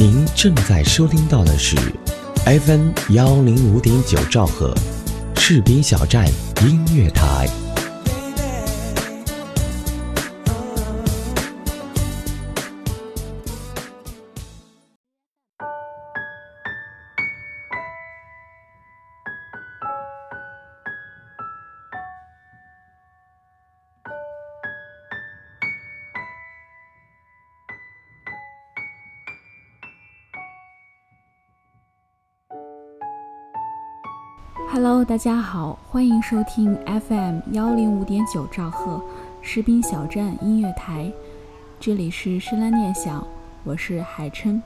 您正在收听到的是 FM 幺零五点九兆赫，士兵小站音乐台。Hello，大家好，欢迎收听 FM 幺零五点九兆赫士兵小站音乐台，这里是深蓝念想，我是海琛。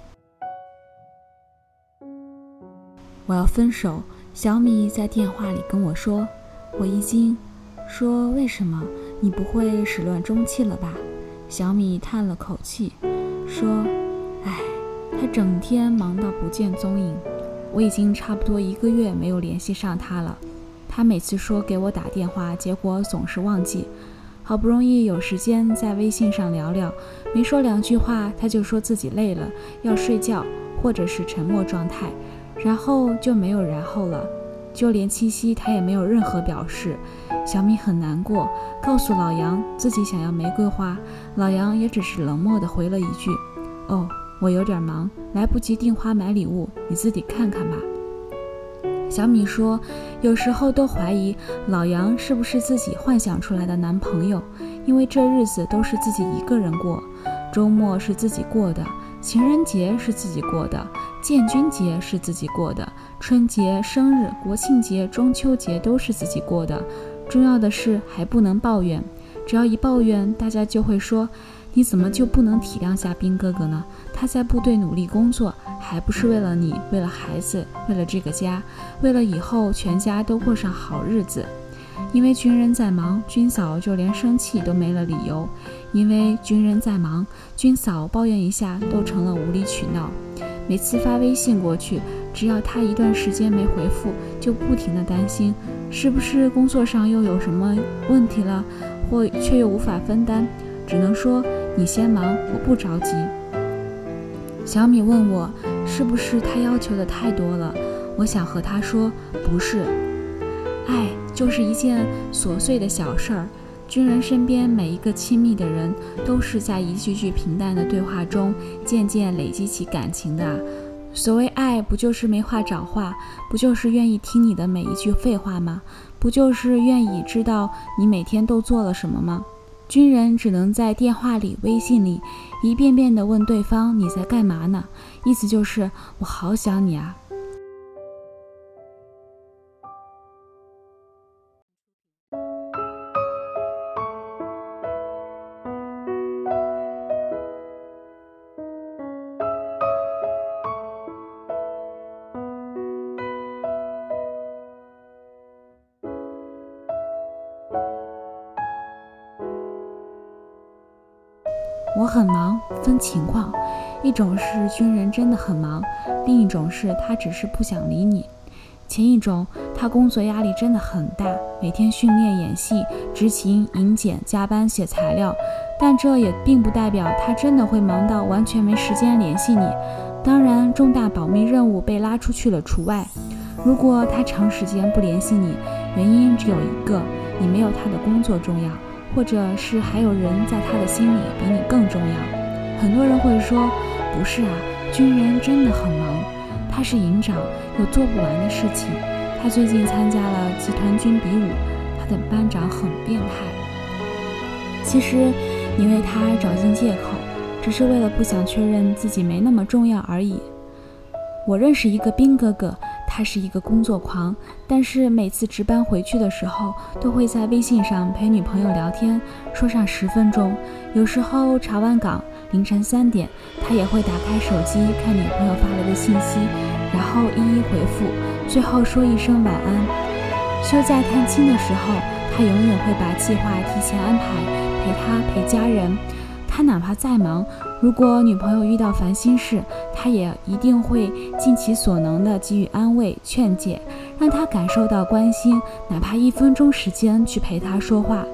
我要分手，小米在电话里跟我说，我一惊，说为什么？你不会始乱终弃了吧？小米叹了口气，说，唉，他整天忙到不见踪影。我已经差不多一个月没有联系上他了，他每次说给我打电话，结果总是忘记。好不容易有时间在微信上聊聊，没说两句话，他就说自己累了要睡觉，或者是沉默状态，然后就没有然后了。就连七夕他也没有任何表示。小米很难过，告诉老杨自己想要玫瑰花，老杨也只是冷漠地回了一句：“哦。”我有点忙，来不及订花买礼物，你自己看看吧。小米说，有时候都怀疑老杨是不是自己幻想出来的男朋友，因为这日子都是自己一个人过，周末是自己过的，情人节是自己过的，建军节是自己过的，春节、生日、国庆节、中秋节都是自己过的。重要的是还不能抱怨，只要一抱怨，大家就会说。你怎么就不能体谅下兵哥哥呢？他在部队努力工作，还不是为了你，为了孩子，为了这个家，为了以后全家都过上好日子。因为军人在忙，军嫂就连生气都没了理由。因为军人在忙，军嫂抱怨一下都成了无理取闹。每次发微信过去，只要他一段时间没回复，就不停的担心，是不是工作上又有什么问题了，或却又无法分担，只能说。你先忙，我不着急。小米问我是不是他要求的太多了？我想和他说，不是。爱就是一件琐碎的小事儿。军人身边每一个亲密的人，都是在一句句平淡的对话中，渐渐累积起感情的。所谓爱，不就是没话找话？不就是愿意听你的每一句废话吗？不就是愿意知道你每天都做了什么吗？军人只能在电话里、微信里一遍遍地问对方：“你在干嘛呢？”意思就是我好想你啊。我很忙，分情况，一种是军人真的很忙，另一种是他只是不想理你。前一种，他工作压力真的很大，每天训练、演戏、执勤、迎检、加班写材料，但这也并不代表他真的会忙到完全没时间联系你。当然，重大保密任务被拉出去了除外。如果他长时间不联系你，原因只有一个，你没有他的工作重要。或者是还有人在他的心里比你更重要。很多人会说，不是啊，军人真的很忙，他是营长，有做不完的事情。他最近参加了集团军比武，他的班长很变态。其实你为他找尽借口，只是为了不想确认自己没那么重要而已。我认识一个兵哥哥。他是一个工作狂，但是每次值班回去的时候，都会在微信上陪女朋友聊天，说上十分钟。有时候查完岗，凌晨三点，他也会打开手机看女朋友发来的信息，然后一一回复，最后说一声晚安。休假探亲的时候，他永远会把计划提前安排，陪他陪家人。他哪怕再忙，如果女朋友遇到烦心事，他也一定会尽其所能的给予安慰、劝解，让他感受到关心，哪怕一分钟时间去陪他说话。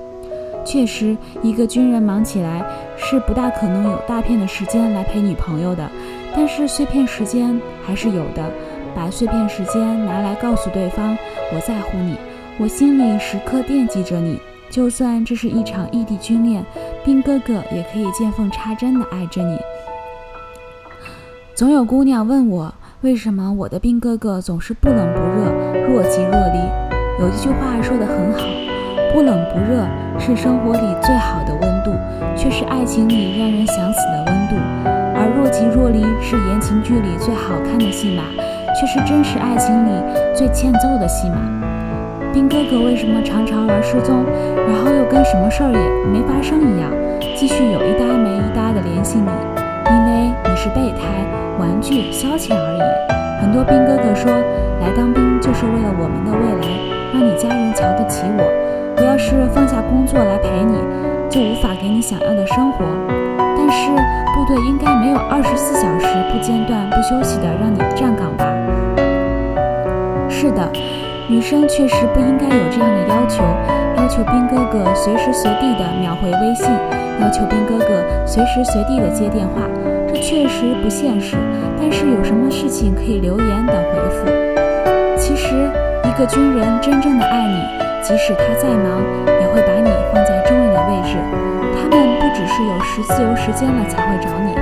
确实，一个军人忙起来，是不大可能有大片的时间来陪女朋友的，但是碎片时间还是有的。把碎片时间拿来告诉对方，我在乎你，我心里时刻惦记着你。就算这是一场异地军恋，兵哥哥也可以见缝插针的爱着你。总有姑娘问我，为什么我的兵哥哥总是不冷不热，若即若离？有一句话说得很好，不冷不热是生活里最好的温度，却是爱情里让人想死的温度；而若即若离是言情剧里最好看的戏码，却是真实爱情里最欠揍的戏码。兵哥哥为什么常常玩失踪，然后又跟什么事儿也没发生一样，继续有一搭没一搭的联系你？因为是备胎、玩具、消遣而已。很多兵哥哥说，来当兵就是为了我们的未来，让你家人瞧得起我。我要是放下工作来陪你，就无法给你想要的生活。但是部队应该没有二十四小时不间断、不休息的让你站岗吧？是的。女生确实不应该有这样的要求，要求兵哥哥随时随地的秒回微信，要求兵哥哥随时随地的接电话，这确实不现实。但是有什么事情可以留言等回复？其实，一个军人真正的爱你，即使他再忙，也会把你放在中位的位置。他们不只是有时自由时间了才会找你，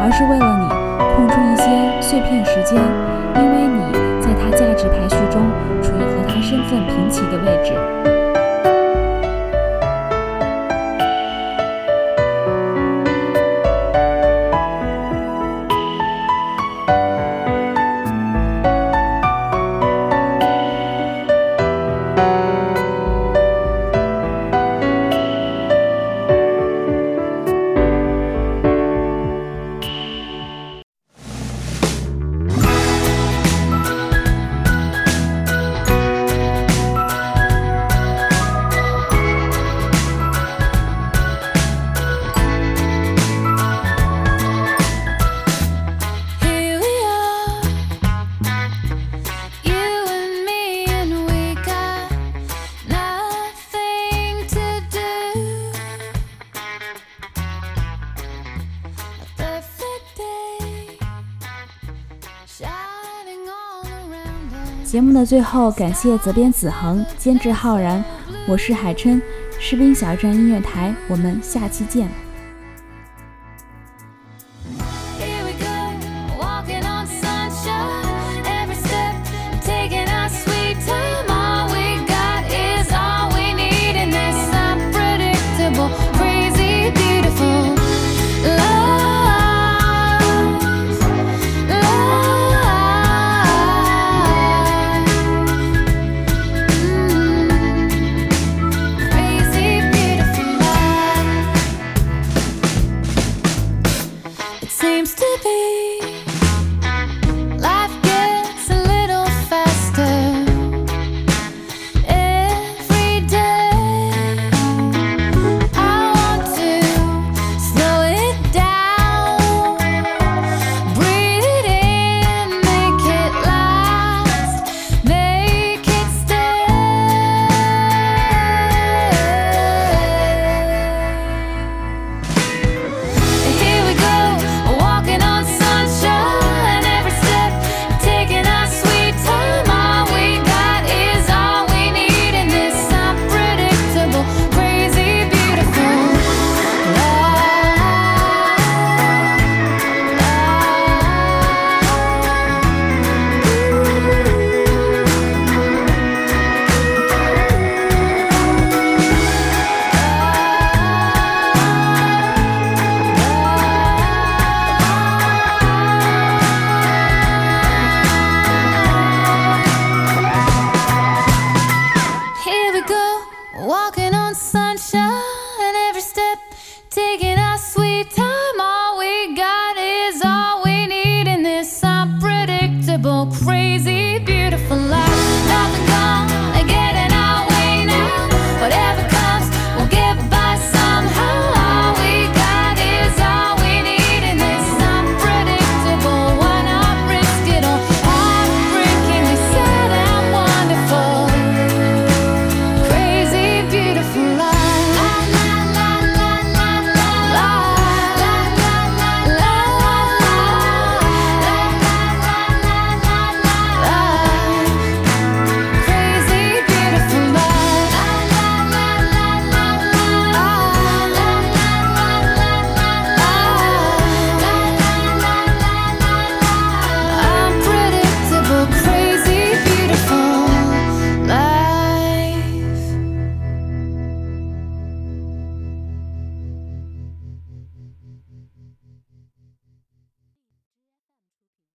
而是为了你空出一些碎片时间，因为你在他价值排序节目的最后，感谢责编子恒，监制浩然，我是海琛，士兵小站音乐台，我们下期见。Seems to be